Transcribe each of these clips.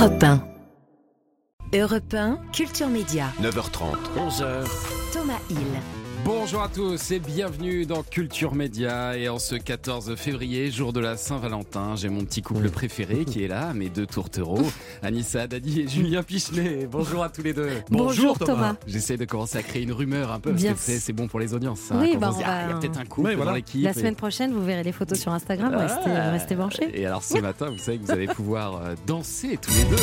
Europe 1. Europe 1, Culture Média. 9h30, 11h. Thomas Hill. Bonjour à tous et bienvenue dans Culture Média. Et en ce 14 février, jour de la Saint-Valentin, j'ai mon petit couple préféré qui est là, mes deux tourtereaux, Anissa Dadi et Julien Pichenet. Bonjour à tous les deux. Bonjour, Thomas. J'essaie de commencer à créer une rumeur un peu, parce Bien. que c'est bon pour les audiences. Oui, Quand bah, on ah, il y a peut-être un couple voilà. dans l'équipe. La semaine prochaine, vous verrez les photos sur Instagram. Restez, Ah. restez branchés. Et alors ce matin, vous savez que vous allez pouvoir euh, danser tous les deux.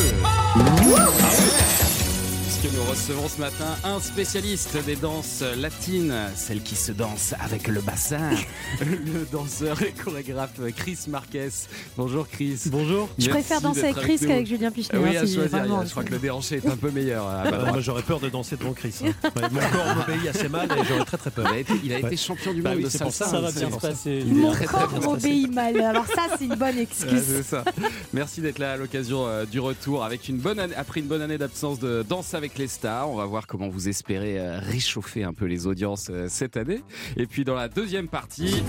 Puisque nous recevons ce matin un spécialiste des danses latines, celle qui se danse avec le bassin, le danseur et chorégraphe Chris Marquez. Bonjour Chris. Bonjour. Je Merci préfère danser avec Chris qu'avec Julien Pichenet. Oui, hein, à si- choisir. vraiment, je crois que le déhanché est un peu meilleur. moi, j'aurais peur de danser devant Chris. hein. Ouais, mon corps m'obéit assez mal et j'aurais très très peur. Il a été, il a été Ouais. champion du Bah monde oui, de c'est pour salsa. ça, ça va c'est bien se ça. passer. Mon très, corps m'obéit mal. Alors ça, c'est une bonne Ouais, excuse. c'est ça. Merci d'être là à l'occasion euh, du retour avec une bonne année, après une bonne année d'absence de Danse avec les stars. On va voir comment vous espérez euh, réchauffer un peu les audiences euh, cette année. Et puis dans la deuxième partie,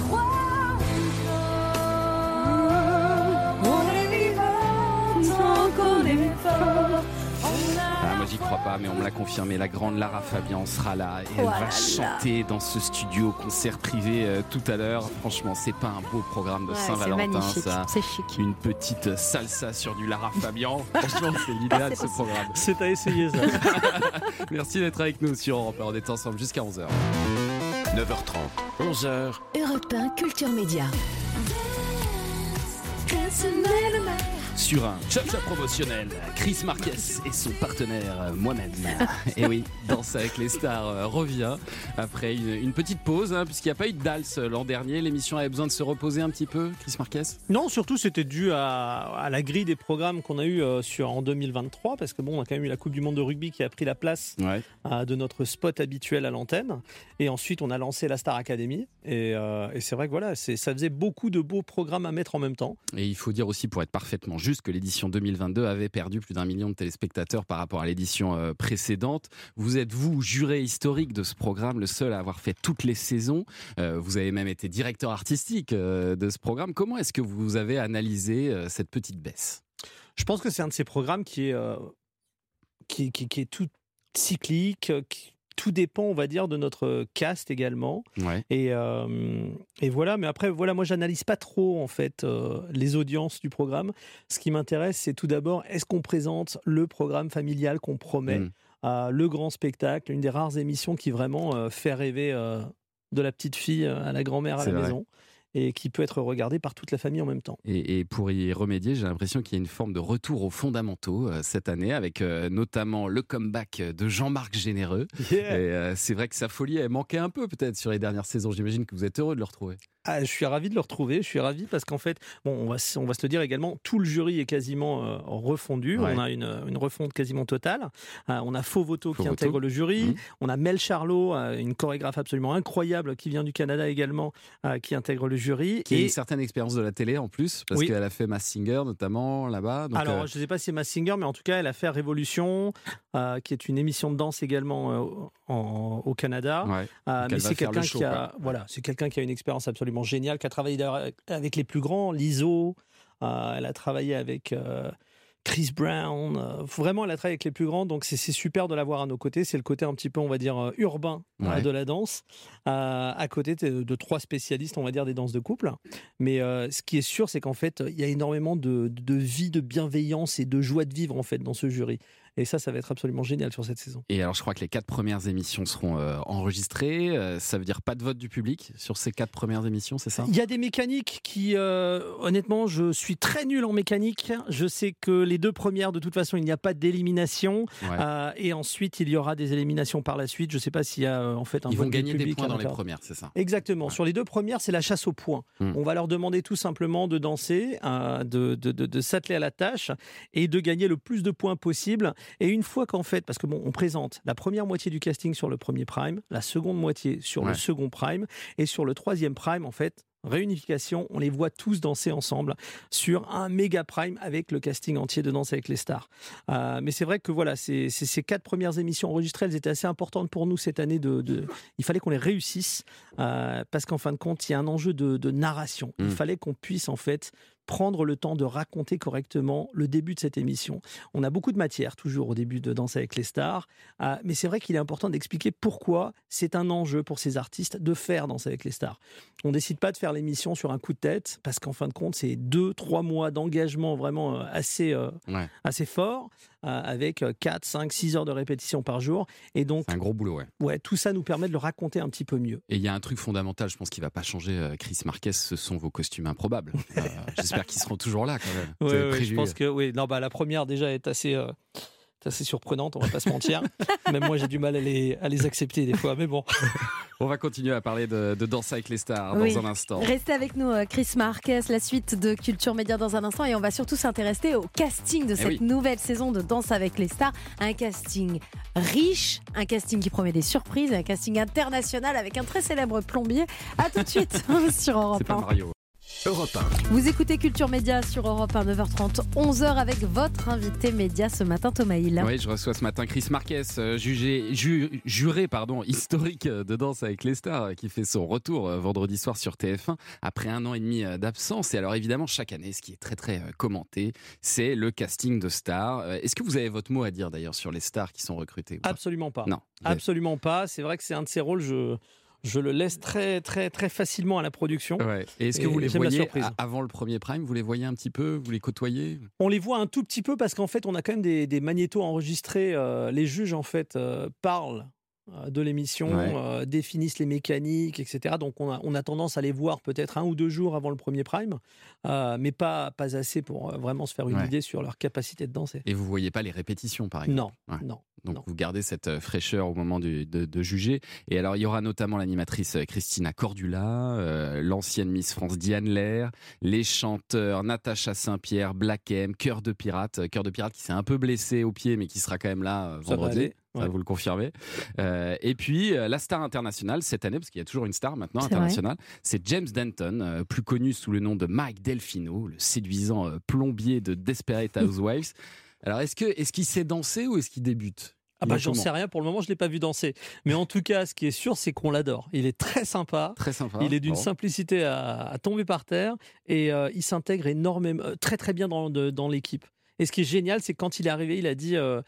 ah, moi j'y crois pas, mais on me l'a confirmé, la grande Lara Fabian sera là et elle va là. chanter dans ce studio concert privé euh, tout à l'heure. Franchement, c'est pas un beau programme de Ouais, Saint-Valentin, magnifique. ça. C'est chic. Une petite salsa sur du Lara Fabian. Franchement, c'est l'idéal ce programme. C'est à essayer ça. Merci d'être avec nous sur Europe 1. On est ensemble jusqu'à 11h. 9h30, 11h. Europe 1, Culture Média. Sur un chop-chop promotionnel, Chris Marquez et son partenaire euh, moi-même. Et oui, Danse avec les stars euh, revient après une, une petite pause, hein, puisqu'il n'y a pas eu de Dals euh, l'an dernier. L'émission avait besoin de se reposer un petit peu, Chris Marquez? Non, surtout c'était dû à, à la grille des programmes qu'on a eu sur en 2023 parce que bon, on a quand même eu la Coupe du Monde de rugby qui a pris la place Ouais. euh, de notre spot habituel à l'antenne. Et ensuite, on a lancé la Star Academy. Et, euh, et c'est vrai que voilà, ça faisait beaucoup de beaux programmes à mettre en même temps. Et il faut dire aussi, pour être parfaitement juste, que l'édition 2022 avait perdu plus d'un million de téléspectateurs par rapport à l'édition euh, précédente. Vous êtes, vous, juré historique de ce programme, le seul à avoir fait toutes les saisons. Euh, vous avez même été directeur artistique euh, de ce programme. Comment est-ce que vous avez analysé cette petite baisse? Je pense que c'est un de ces programmes qui est, qui, est tout cyclique, tout dépend, on va dire, de notre cast également. Ouais. Et, euh, et voilà, mais après, voilà, moi, j'analyse pas trop, en fait, euh, les audiences du programme. Ce qui m'intéresse, c'est tout d'abord, est-ce qu'on présente le programme familial qu'on promet, Mm. euh, le grand spectacle, une des rares émissions qui vraiment euh, fait rêver euh, de la petite fille à la grand-mère à la vrai. maison et qui peut être regardée par toute la famille en même temps. Et, et pour y remédier, j'ai l'impression qu'il y a une forme de retour aux fondamentaux euh, cette année, avec euh, notamment le comeback de Jean-Marc Généreux. Et euh, c'est vrai que sa folie, elle manquait un peu peut-être sur les dernières saisons. J'imagine que vous êtes heureux de le retrouver. Ah, je suis ravi de le retrouver. Je suis ravi parce qu'en fait, bon, on va, s- on va se le dire également, tout le jury est quasiment euh, refondu. Ouais. On a une, une refonte quasiment totale. Euh, on a Faux Voto Faux qui Voto. intègre le jury. Mhm. On a Mel Charlot, euh, une chorégraphe absolument incroyable qui vient du Canada également, euh, qui intègre le jury. Qui a Et une certaine expérience de la télé en plus, parce Oui. qu'elle a fait Mass Singer notamment là-bas. Alors, euh, je ne sais pas si c'est ma singer, mais en tout cas, elle a fait Révolution, euh, qui est une émission de danse également euh, en- au Canada. ouais. Euh, mais c'est quelqu'un qui a, voilà, c'est quelqu'un qui a une expérience absolument géniale, qui a travaillé d'ailleurs avec les plus grands, l'ISO. euh, elle a travaillé avec euh, Chris Brown. euh, vraiment, elle a travaillé avec les plus grands. Donc, c'est super de l'avoir à nos côtés. C'est le côté un petit peu, on va dire, euh, urbain Ouais. de la danse, à côté de, de trois spécialistes, on va dire, des danses de couple. Mais ce qui est sûr, c'est qu'en fait, il y a énormément de, de vie, de bienveillance et de joie de vivre en fait dans ce jury. Et ça, ça va être absolument génial sur cette saison. Et alors, je crois que les quatre premières émissions seront euh, enregistrées. Euh, ça veut dire pas de vote du public sur ces quatre premières émissions, c'est ça? Il y a des mécaniques qui, euh, honnêtement, je suis très nul en mécanique. Je sais que les deux premières, de toute façon, il n'y a pas d'élimination. Ouais. Et ensuite, il y aura des éliminations par la suite. Je ne sais pas s'il y a en fait un Ils vote vont du gagner des points dans les premières, c'est ça? Exactement. Ouais. Sur les deux premières, c'est la chasse au point. Hmm. On va leur demander tout simplement de danser, de, de, de- de s'atteler à la tâche et de gagner le plus de points possible. Et une fois qu'en fait, parce que bon, on présente la première moitié du casting sur le premier prime, la seconde moitié sur Ouais. le second prime, et sur le troisième prime, en fait, réunification, on les voit tous danser ensemble sur un méga prime avec le casting entier de Danse avec les stars. Euh, mais c'est vrai que voilà, c'est- c'est- ces quatre premières émissions enregistrées, elles étaient assez importantes pour nous cette année. De, de- il fallait qu'on les réussisse euh, parce qu'en fin de compte, il y a un enjeu de, de narration. Il Mm. fallait qu'on puisse en fait prendre le temps de raconter correctement le début de cette émission. On a beaucoup de matière toujours au début de Danse avec les stars, euh, mais c'est vrai qu'il est important d'expliquer pourquoi c'est un enjeu pour ces artistes de faire Danse avec les stars. On décide pas de faire l'émission sur un coup de tête parce qu'en fin de compte, c'est deux, trois mois d'engagement vraiment euh, assez, euh, Ouais. assez fort, euh, avec 4, 5, 6 heures de répétition par jour. Et donc, C'est un gros boulot, ouais. ouais, tout ça nous permet de le raconter un petit peu mieux. Et il y a un truc fondamental, je pense qu'il va pas changer, Chris Marquez, ce sont vos costumes improbables. J'espère qu'ils seront toujours là quand même. Avez ouais, je pense que oui. Non, bah, la première déjà est assez, euh, assez surprenante, on va pas se mentir. Même moi, j'ai du mal à les, à les accepter des fois, mais bon. On va continuer à parler de, de Danse avec les stars Oui. dans un instant. Restez avec nous, euh, Chris Marquez, la suite de Culture Média dans un instant. Et on va surtout s'intéresser au casting de cette Eh oui. nouvelle saison de Danse avec les stars. Un casting riche, un casting qui promet des surprises, un casting international avec un très célèbre plombier. À tout de suite sur Europe C'est pas 1. Mario. Europe Vous écoutez Culture Média sur Europe 1, 9h30, 11h avec votre invité média ce matin, Thomas Hill. Oui, je reçois ce matin Chris Marquez, euh, jugé, ju- juré pardon, historique euh, de Danse avec les stars, euh, qui fait son retour vendredi soir sur TF1 après un an et demi d'absence. Et alors évidemment, chaque année, ce qui est très très commenté, c'est le casting de stars. Est-ce que vous avez votre mot à dire d'ailleurs sur les stars qui sont recrutées Absolument pas. Non. Absolument pas. C'est vrai que c'est un de ces rôles, je, je le laisse très, très, très facilement à la production. Ouais. Et est-ce que Et vous les voyez avant le premier prime Vous les voyez un petit peu Vous les côtoyez? On les voit un tout petit peu parce qu'en fait, on a quand même des, des magnétos enregistrés. euh, les juges, en fait, euh, parlent de l'émission, Ouais. euh, définissent les mécaniques, etc. Donc, on a, on a tendance à les voir peut-être un ou deux jours avant le premier prime, euh, mais pas, pas assez pour euh, vraiment se faire une Ouais. idée sur leur capacité de danser. Et vous voyez pas les répétitions par exemple? Non, Ouais. non. Donc Non. vous gardez cette euh, fraîcheur au moment du- de, de juger. Et alors il y aura notamment l'animatrice euh, Christina Cordula, euh, l'ancienne Miss France Diane Lair, les chanteurs Natacha Saint-Pierre, Black M, Cœur de Pirate, euh, Cœur de Pirate qui s'est un peu blessé au pied mais qui sera quand même là euh, vendredi. Ça, ouais. vous le confirmez. Euh, et puis euh, la star internationale cette année, parce qu'il y a toujours une star maintenant internationale, c'est James Denton, euh, plus connu sous le nom de Mike Delfino, le séduisant euh, plombier de Desperate Housewives. Alors est-ce que est-ce qu'il sait danser ou est-ce qu'il débute? Ah bah, est j'en sais rien. Pour le moment, je l'ai pas vu danser. Mais en tout cas, ce qui est sûr, c'est qu'on l'adore. Il est très sympa. Très sympa. Il est d'une Bon. simplicité à, à tomber par terre et euh, il s'intègre énormément, très très bien dans, de- dans l'équipe. Et ce qui est génial, c'est que quand il est arrivé, il a dit euh,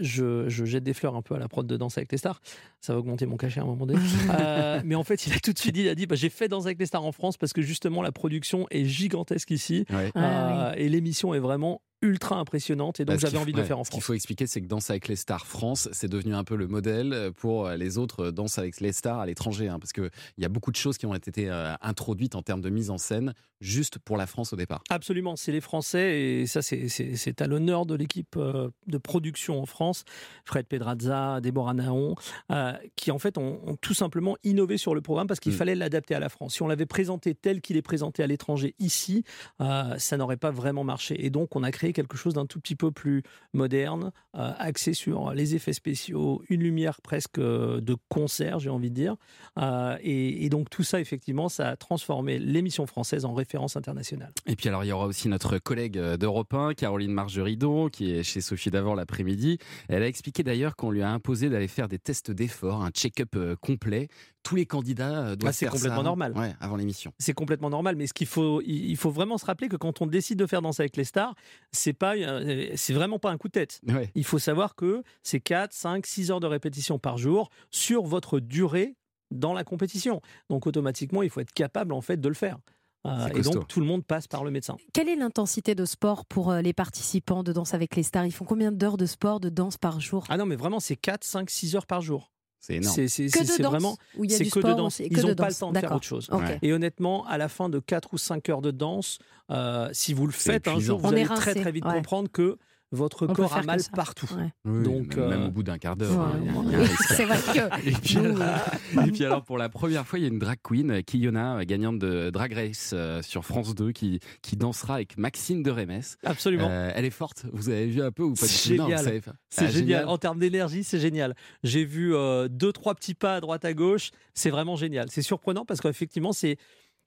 je, je jette des fleurs un peu à la prod de Danse avec les stars. Ça va augmenter mon cachet à un moment donné. Euh, mais en fait, il a tout de suite dit il a dit bah, j'ai fait Danse avec les stars en France parce que justement la production est gigantesque ici Ouais. Ah, Euh, et l'émission est vraiment ultra impressionnante et donc Bah, j'avais envie de le faire en Ce qu'il France. faut expliquer, c'est que Danse avec les stars France, c'est devenu un peu le modèle pour les autres Danse avec les stars à l'étranger. hein, parce qu'il y a beaucoup de choses qui ont été euh, introduites en termes de mise en scène juste pour la France au départ. Absolument, c'est les Français et ça c'est- à l'honneur de l'équipe euh, de production en France, Fred Pedrazza, Déborah Naon, euh, qui en fait ont, ont tout simplement innové sur le programme parce qu'il Mm. fallait l'adapter à la France. Si on l'avait présenté tel qu'il est présenté à l'étranger ici, euh, ça n'aurait pas vraiment marché. Et donc on a créé quelque chose d'un tout petit peu plus moderne, euh, axé sur les effets spéciaux, une lumière presque euh, de concert, j'ai envie de dire. Euh, et, et donc tout ça effectivement, ça a transformé l'émission française en référence internationale. Et puis alors, il y aura aussi notre collègue d'Europe 1, Caroline Margeridon, qui est chez Sophie Davant l'après-midi. Elle a expliqué d'ailleurs qu'on lui a imposé d'aller faire des tests d'effort, un check-up complet. Tous les candidats doivent Ah, c'est faire complètement ça normal. Ouais, avant l'émission. c'est complètement normal. Mais ce qu'il faut, il il faut vraiment se rappeler que quand on décide de faire Danser avec les stars, c'est pas, euh, c'est vraiment pas un coup de tête. Ouais. Il faut savoir que c'est 4, 5, 6 heures de répétition par jour sur votre durée dans la compétition. Donc automatiquement, il faut être capable en fait de le faire. Euh, et donc tout le monde passe par le médecin. Quelle est l'intensité de sport pour euh, les participants de Danse avec les stars? Ils font combien d'heures de sport, de danse par jour? Ah non, mais vraiment, c'est 4, 5, 6 heures par jour. C'est énorme. C'est c'est- Que c'est- de c'est danse vraiment. C'est du que de sport danse. aussi Ils n'ont pas le temps de faire autre chose. Et honnêtement, à la fin de 4 ou 5 heures de danse, euh, si vous le faites un jour, vous On est allez très très vite ouais. comprendre que votre On corps a mal partout. Ouais. Oui, Donc, même, même euh, au bout d'un quart d'heure. Ouais, risque. C'est vrai que. Et puis, nous, euh, et puis alors pour la première fois, il y a une drag queen, euh, Kiyona, gagnante de Drag Race euh, sur France 2, qui, qui dansera avec Maxine de Rémes. Absolument. Euh, elle est forte. Vous avez vu un peu ou pas C'est génial. savez. C'est Ah, génial. En termes d'énergie, c'est génial. J'ai vu euh, deux, trois petits pas à droite, à gauche. C'est vraiment génial. C'est surprenant parce qu'effectivement, c'est.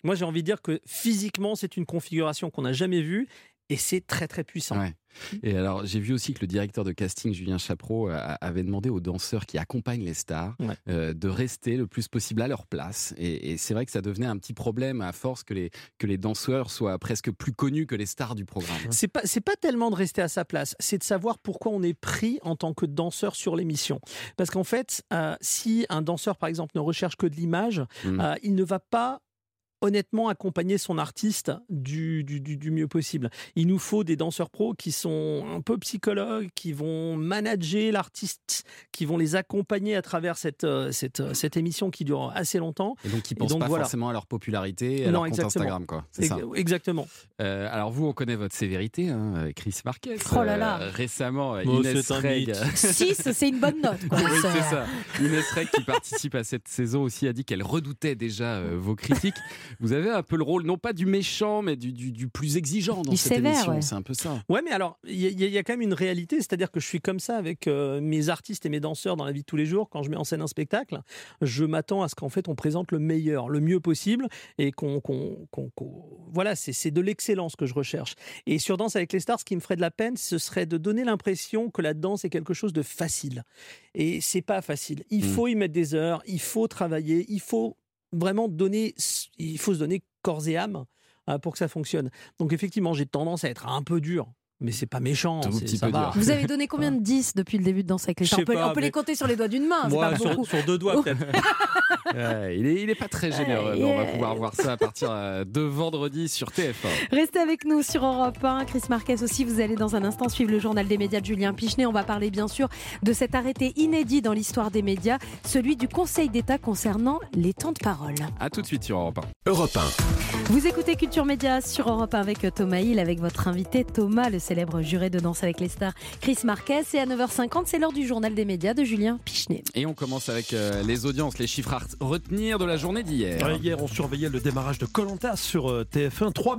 Moi, j'ai envie de dire que physiquement, c'est une configuration qu'on n'a jamais vue et c'est très, très puissant. Ouais. Et alors, j'ai vu aussi que le directeur de casting, Julien Chapreau, a- avait demandé aux danseurs qui accompagnent les stars Ouais. euh, de rester le plus possible à leur place. Et, et c'est vrai que ça devenait un petit problème à force que les, que les danseurs soient presque plus connus que les stars du programme. C'est pas c'est pas tellement de rester à sa place, c'est de savoir pourquoi on est pris en tant que danseur sur l'émission. Parce qu'en fait, euh, si un danseur par exemple ne recherche que de l'image, Mm. euh, il ne va pas honnêtement accompagner son artiste du, du, du- du mieux possible. Il nous faut des danseurs pros qui sont un peu psychologues, qui vont manager l'artiste, qui vont les accompagner à travers cette, euh, cette, euh, cette émission qui dure assez longtemps. Et donc, Et pensent donc, pas voilà. forcément à leur popularité, à Non, leur compte exactement. Instagram, quoi. C'est ça. Ex- Exactement. Euh, alors vous, on connaît votre sévérité, hein, Chris Marquez. Oh là là. Euh, récemment, Oh, Inès Reg. mythe. 6, c'est une bonne note. quoi. Oui, C'est- c'est ça. Inès Reg, qui participe à cette saison aussi, a dit qu'elle redoutait déjà euh, vos critiques. Vous avez un peu le rôle, non pas du méchant, mais du, du- du plus exigeant dans Du cette sévère, émission. ouais. C'est un peu ça. Ouais, mais alors, il y, a- il y a quand même une réalité, c'est-à-dire que je suis comme ça avec euh, mes artistes et mes danseurs dans la vie de tous les jours. Quand je mets en scène un spectacle, je m'attends à ce qu'en fait on présente le meilleur, le mieux possible, et qu'on, qu'on- qu'on- qu'on- voilà, c'est, c'est de l'excellence que je recherche. Et sur Danse avec les stars, ce qui me ferait de la peine, ce serait de donner l'impression que la danse est quelque chose de facile. Et c'est pas facile. Il Mm. faut y mettre des heures, il faut travailler, il faut vraiment donner, il faut se donner corps et âme euh, pour que ça fonctionne. Donc effectivement, j'ai tendance à être un peu dur, mais c'est pas méchant. Tout c'est- petit ça peu va. dur. Vous avez donné combien de 10 depuis le début de Danse avec les stars on sais peut, pas, on peut les compter sur les doigts d'une main, c'est Moi, pas sur, beaucoup. sur deux doigts peut-être. Ouais, il, est, il est pas très généreux, Ouais, mais on va pouvoir voir ça à partir euh, de vendredi sur TF1. Restez avec nous sur Europe 1. Chris Marquez aussi, vous allez dans un instant suivre le journal des médias de Julien Pichenet. On va parler bien sûr de cet arrêté inédit dans l'histoire des médias, celui du Conseil d'État concernant les temps de parole. À tout de suite sur Europe 1. Europe 1. Vous écoutez Culture Média sur Europe 1 avec Thomas Hill, avec votre invité Thomas, le célèbre juré de Danse avec les stars, Chris Marquez. Et à 9h50, c'est l'heure du journal des médias de Julien Pichenet. Et on commence avec euh, les audiences, les chiffres à retenir de la journée d'hier. Hier, on surveillait le démarrage de Colanta sur euh, TF1. 3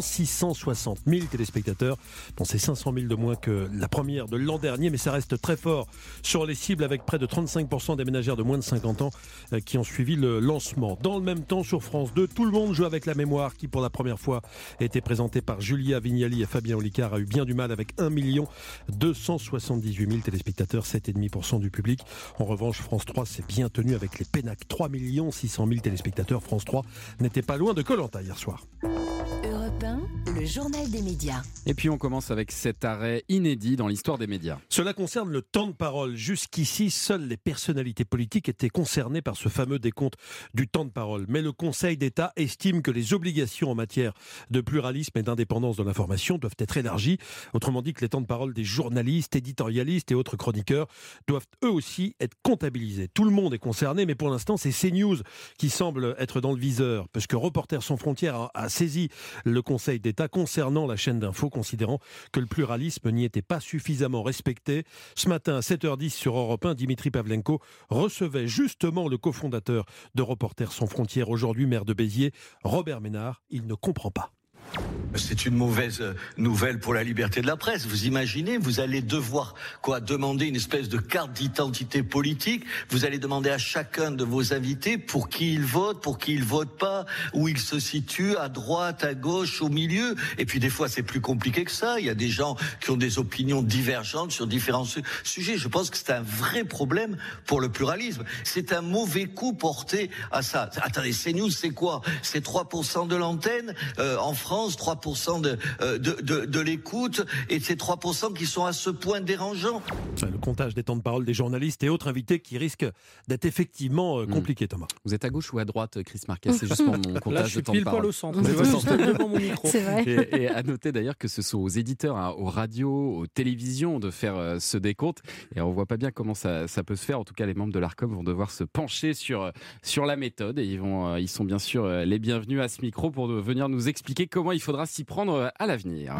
660 000 téléspectateurs. Bon, c'est 500 000 de moins que la première de l'an dernier, mais ça reste très fort sur les cibles avec près de 35% des ménagères de moins de 50 ans euh, qui ont suivi le lancement. Dans le même temps, sur France 2, tout le monde joue avec la mémoire qui, pour la première fois, été présentée par Julia Vignali et Fabien Olicard, a eu bien du mal avec 1 278 000 téléspectateurs, 7,5% du public. En revanche, France 3 s'est bien tenu avec les Pénac. 3 600 000 téléspectateurs. France 3 n'était pas loin de Colanta hier soir. Europe 1, le journal des médias. Et puis on commence avec cet arrêt inédit dans l'histoire des médias. Cela concerne le temps de parole. Jusqu'ici, seules les personnalités politiques étaient concernées par ce fameux décompte du temps de parole. Mais le Conseil d'État estime que les obligations en matière de pluralisme et d'indépendance de l'information doivent être élargies. Autrement dit que les temps de parole des journalistes, éditorialistes et autres chroniqueurs doivent eux aussi être comptabilisés. Tout le monde est concerné, mais pour l'instant, c'est CNews qui semble être dans le viseur, parce que Reporters sans frontières a, a saisi le Conseil d'État concernant la chaîne d'info, considérant que le pluralisme n'y était pas suffisamment respecté. Ce matin, à 7h10 sur Europe 1, Dimitri Pavlenko recevait justement le cofondateur de Reporters sans frontières, aujourd'hui maire de Béziers, Robert Ménard. Il ne comprend pas. C'est une mauvaise nouvelle pour la liberté de la presse. Vous imaginez, vous allez devoir quoi demander une espèce de carte d'identité politique. Vous allez demander à chacun de vos invités pour qui il vote, pour qui il vote pas, où il se situe, à droite, à gauche, au milieu. Et puis des fois, c'est plus compliqué que ça. Il y a des gens qui ont des opinions divergentes sur différents su- sujets. Je pense que c'est un vrai problème pour le pluralisme. C'est un mauvais coup porté à ça. Attendez, CNews, c'est quoi? C'est 3% de l'antenne euh, en France, 3% de, euh, de, de, de l'écoute, et c'est 3% qui sont à ce point dérangeants. Le comptage des temps de parole des journalistes et autres invités qui risquent d'être effectivement euh, Mm. compliqué, Thomas. Vous êtes à gauche ou à droite, Chris Marquez? C'est justement mon Là, comptage je suis de temps de pile poil parole. au centre. Mon. C'est vrai. Et, et à noter d'ailleurs que ce sont aux éditeurs, hein, aux radios, aux télévisions de faire euh, ce décompte. Et on voit pas bien comment ça, ça peut se faire. En tout cas, les membres de l'ARCOM vont devoir se pencher sur, euh, sur la méthode. Et ils, vont, euh, ils sont bien sûr euh, les bienvenus à ce micro pour de- venir nous expliquer comment il faudra s'y prendre euh, à l'avenir?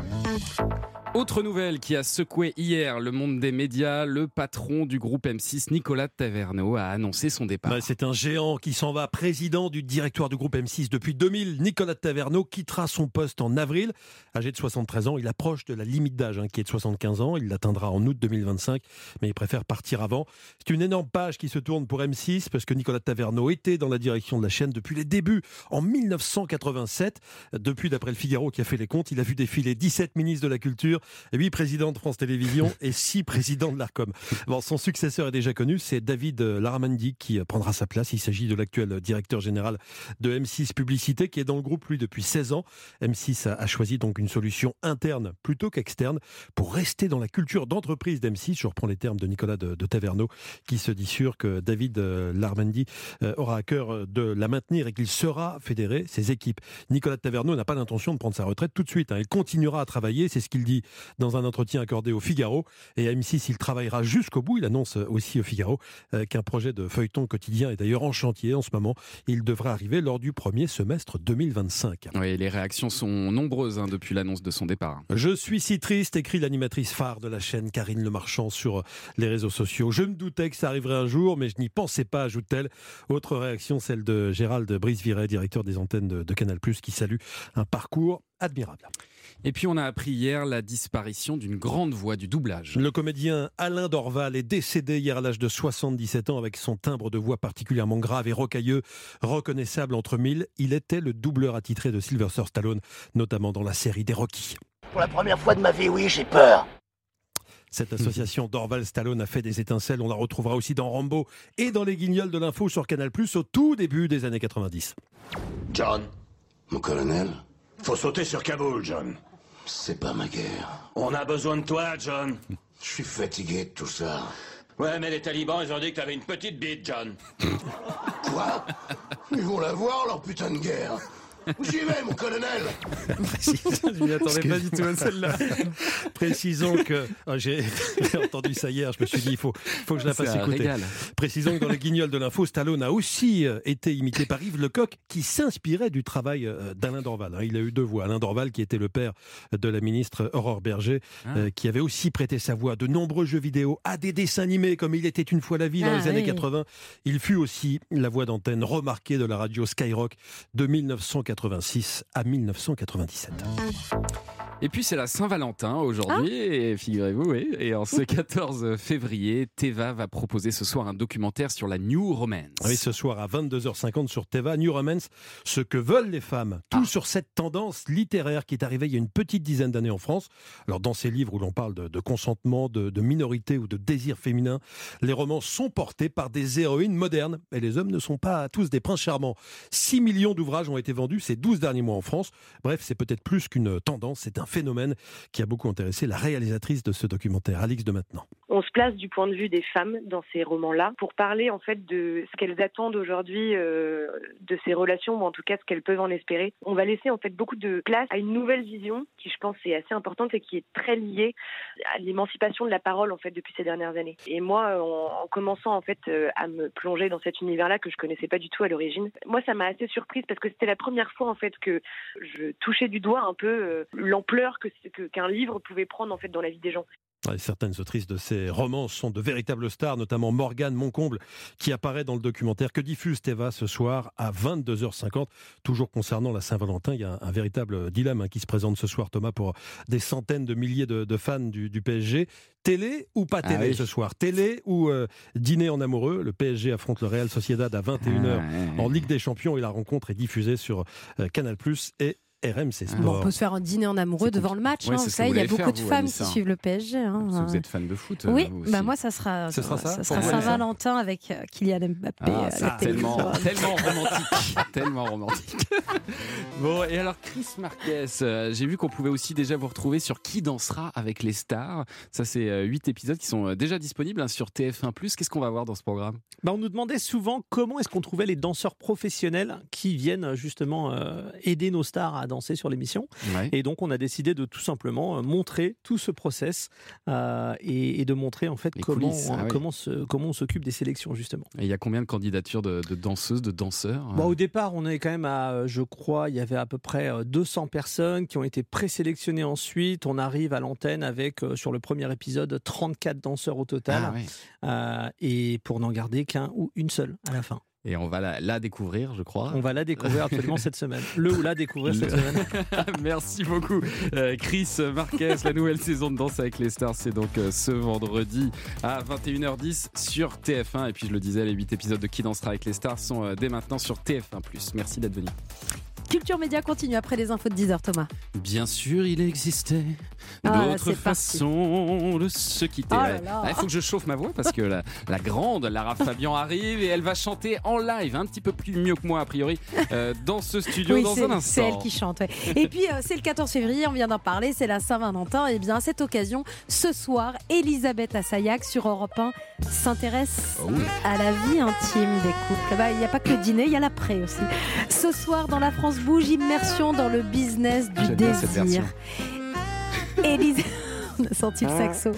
Autre nouvelle qui a secoué hier le monde des médias, le patron du groupe M6, Nicolas Taverneau, a annoncé son départ. Bah, c'est un géant qui s'en va, président du directoire du groupe M6 depuis 2000. Nicolas Taverneau quittera son poste en avril. Âgé de 73 ans, il approche de la limite d'âge hein, qui est de 75 ans. Il l'atteindra en août 2025, mais il préfère partir avant. C'est une énorme page qui se tourne pour M6 parce que Nicolas Taverneau était dans la direction de la chaîne depuis les débuts, en 1987. Depuis, d'après le Figaro qui a fait les comptes. Il a vu défiler 17 ministres de la Culture, 8 présidents de France Télévisions et 6 présidents de l'ARCOM. Son successeur est déjà connu, c'est David Laramandi qui prendra sa place. Il s'agit de l'actuel directeur général de M6 Publicité qui est dans le groupe, lui, depuis 16 ans. M6 a choisi donc une solution interne plutôt qu'externe pour rester dans la culture d'entreprise d'M6. Je reprends les termes de Nicolas de, Taverneau qui se dit sûr que David Larmandi euh, aura à cœur de la maintenir et qu'il sera fédéré ses équipes. Nicolas de Taverneau n'a pas l'intention de prendre sa retraite tout de suite. Hein. Il continuera à travailler, c'est ce qu'il dit dans un entretien accordé au Figaro. Et à M6, il travaillera jusqu'au bout. Il annonce aussi au Figaro euh, qu'un projet de feuilleton quotidien est d'ailleurs en chantier en ce moment. Il devrait arriver lors du premier semestre 2025. Oui, les réactions sont nombreuses hein, depuis l'annonce de son départ. Je suis si triste, écrit l'animatrice phare de la chaîne Karine Le Marchand sur les réseaux sociaux. Je me doutais que ça arriverait un jour, mais je n'y pensais pas, ajoute-t-elle. Autre réaction, celle de Gérald Brice-Viret, directeur des antennes de, de Canal+, qui salue un parcours admirable. Et puis on a appris hier la disparition d'une grande voix du doublage. Le comédien Alain Dorval est décédé hier à l'âge de 77 ans avec son timbre de voix particulièrement grave et rocailleux, reconnaissable entre mille. Il était le doubleur attitré de Sylvester Stallone, notamment dans la série des Rocky. Pour la première fois de ma vie, oui, j'ai peur. Cette association Dorval Stallone a fait des étincelles. On la retrouvera aussi dans Rambo et dans les guignols de l'info sur Canal Plus au tout début des années 90. John, mon colonel, faut sauter sur Kaboul, John. C'est pas ma guerre. On a besoin de toi, John. Je suis fatigué de tout ça. Ouais, mais les talibans, ils ont dit que t'avais une petite bite, John. Quoi? Ils vont la voir, leur putain de guerre. J'y vais, mon colonel Je m'y attendais pas du tout à celle-là. Précisons que. Oh, j'ai entendu ça hier, je me suis dit, il faut, faut que je la fasse écouter. Précisons que dans le guignol de l'info, Stallone a aussi euh, été imité par Yves Lecoq, qui s'inspirait du travail euh, d'Alain Dorval. Hein. Il a eu deux voix. Alain Dorval, qui était le père de la ministre Aurore Berger, ah. euh, qui avait aussi prêté sa voix à de nombreux jeux vidéo, à des dessins animés, comme Il était une fois la vie dans ah les années 80. Il fut aussi la voix d'antenne remarquée de la radio Skyrock de 1980 à 1997. Et puis c'est la Saint-Valentin aujourd'hui, ah. et figurez-vous, oui. Et en ce 14 février, Teva va proposer ce soir un documentaire sur la New Romance. Oui, ce soir à 22h50 sur Teva, New Romance, ce que veulent les femmes. Tout ah. sur cette tendance littéraire qui est arrivée il y a une petite dizaine d'années en France. Alors dans ces livres où l'on parle de, consentement, de, de, minorité ou de désir féminin, les romans sont portés par des héroïnes modernes. Et les hommes ne sont pas tous des princes charmants. 6 millions d'ouvrages ont été vendus ces 12 derniers mois en France. Bref, c'est peut-être plus qu'une tendance, c'est un phénomène qui a beaucoup intéressé la réalisatrice de ce documentaire, Alix de Maintenant. On se place du point de vue des femmes dans ces romans-là pour parler en fait de ce qu'elles attendent aujourd'hui euh, de ces relations ou en tout cas ce qu'elles peuvent en espérer. On va laisser en fait beaucoup de place à une nouvelle vision qui je pense est assez importante et qui est très liée à l'émancipation de la parole en fait depuis ces dernières années. Et moi en, en commençant en fait euh, à me plonger dans cet univers-là que je connaissais pas du tout à l'origine, moi ça m'a assez surprise parce que c'était la première fois en fait que je touchais du doigt un peu euh, l'ampleur que qu'un livre pouvait prendre en fait dans la vie des gens. Certaines autrices de ces romans sont de véritables stars, notamment Morgane Moncomble, qui apparaît dans le documentaire que diffuse Teva ce soir à 22h50. Toujours concernant la Saint-Valentin, il y a un, véritable dilemme hein, qui se présente ce soir, Thomas, pour des centaines de milliers de, fans du, PSG. Télé ou pas ah télé ce soir? Télé ou euh, dîner en amoureux? Le PSG affronte le Real Sociedad à 21h ah en Ligue des Champions et la rencontre est diffusée sur euh, Canal Plus et RMC on peut se faire un dîner en amoureux devant le match. hein, ça, il y a beaucoup de femmes qui suivent le PSG. Hein, vous êtes fan de foot. Oui, bah moi ça sera, ça, sera Saint-Valentin avec euh, Kylian Mbappé. Ah, euh, tellement, tellement romantique, tellement romantique. bon, et alors Chris Marquez, euh, j'ai vu qu'on pouvait aussi déjà vous retrouver sur Qui dansera avec les stars. Ça, c'est huit épisodes qui sont déjà disponibles hein, sur TF1+. Qu'est-ce qu'on va voir dans ce programme? Bah, On nous demandait souvent comment est-ce qu'on trouvait les danseurs professionnels qui viennent justement aider nos stars à danser sur l'émission. Et donc, on a décidé de tout simplement euh, montrer tout ce process euh, et, de montrer en fait comment, ah comment, comment on s'occupe des sélections justement. Et il y a combien de candidatures de, danseuses, de danseurs bon, Au départ, on est quand même à, euh, je crois, il y avait à peu près 200 personnes qui ont été présélectionnées ensuite. On arrive à l'antenne avec, sur le premier épisode, 34 danseurs au total. Ah et pour n'en garder qu'un ou une seule à la fin. Et on va la, découvrir, je crois. On va la découvrir absolument cette semaine. Le ou la découvrir cette semaine. Merci beaucoup, euh, Chris Marquez. La nouvelle saison de Danse avec les stars, c'est donc euh, ce vendredi à 21h10 sur TF1. Et puis, je le disais, les 8 épisodes de Qui dansera avec les stars sont euh, dès maintenant sur TF1. Merci d'être venu. Culture Média continue après les infos de 10h, Thomas. Bien sûr, il existait Ah, d'autres façons de se quitter. Oh. Ah, Il faut que je chauffe ma voix parce que la, la grande Lara Fabian arrive et elle va chanter en live, un petit peu plus mieux que moi a priori, euh, dans ce studio Oui, dans c'est- un instant. c'est elle qui chante. ouais. Et puis, euh, c'est le 14 février, on vient d'en parler, c'est la Saint-Valentin. Et bien, à cette occasion, ce soir, Elisabeth Assayac sur Europe 1 s'intéresse Oh oui. à la vie intime des couples. Bah, Il n'y a pas que le dîner, il y a l'après aussi. Ce soir, dans La France Bouge, immersion dans le business du désir. Élise- On a senti Ah. le saxo.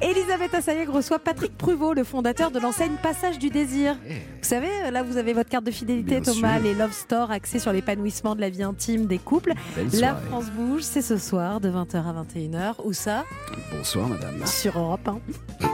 Elisabeth Assayac reçoit Patrick Pruvot, le fondateur de l'enseigne Passage du Désir. Vous savez, là, vous avez votre carte de fidélité, Bien Thomas, sûr. les Love Store axés sur l'épanouissement de la vie intime des couples. La. France bouge, c'est ce soir de 20h à 21h. Où ça? Bonsoir madame. Sur Europe 1.